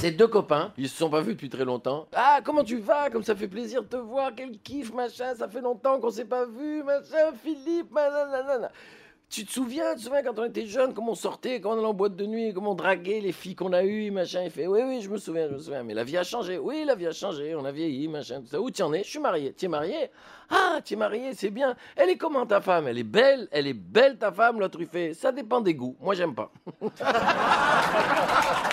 C'est deux copains, ils se sont pas vus depuis très longtemps. Ah, comment tu vas? Comme ça fait plaisir de te voir, quel kiff, machin, ça fait longtemps qu'on s'est pas vu, machin, Philippe, nanana. Tu te souviens, tu te souviens quand on était jeunes, comment on sortait, comment on allait en boîte de nuit, comment on draguait les filles qu'on a eues, machin. Il fait, oui, oui, je me souviens, je me souviens. Mais la vie a changé. Oui, la vie a changé, on a vieilli, machin, tout ça. Où tu en es? Je suis marié. Tu es marié? Ah, tu es marié, c'est bien. Elle est comment ta femme? Elle est belle, elle est belle ta femme? L'autre, il fait, ça dépend des goûts. Moi, j'aime pas.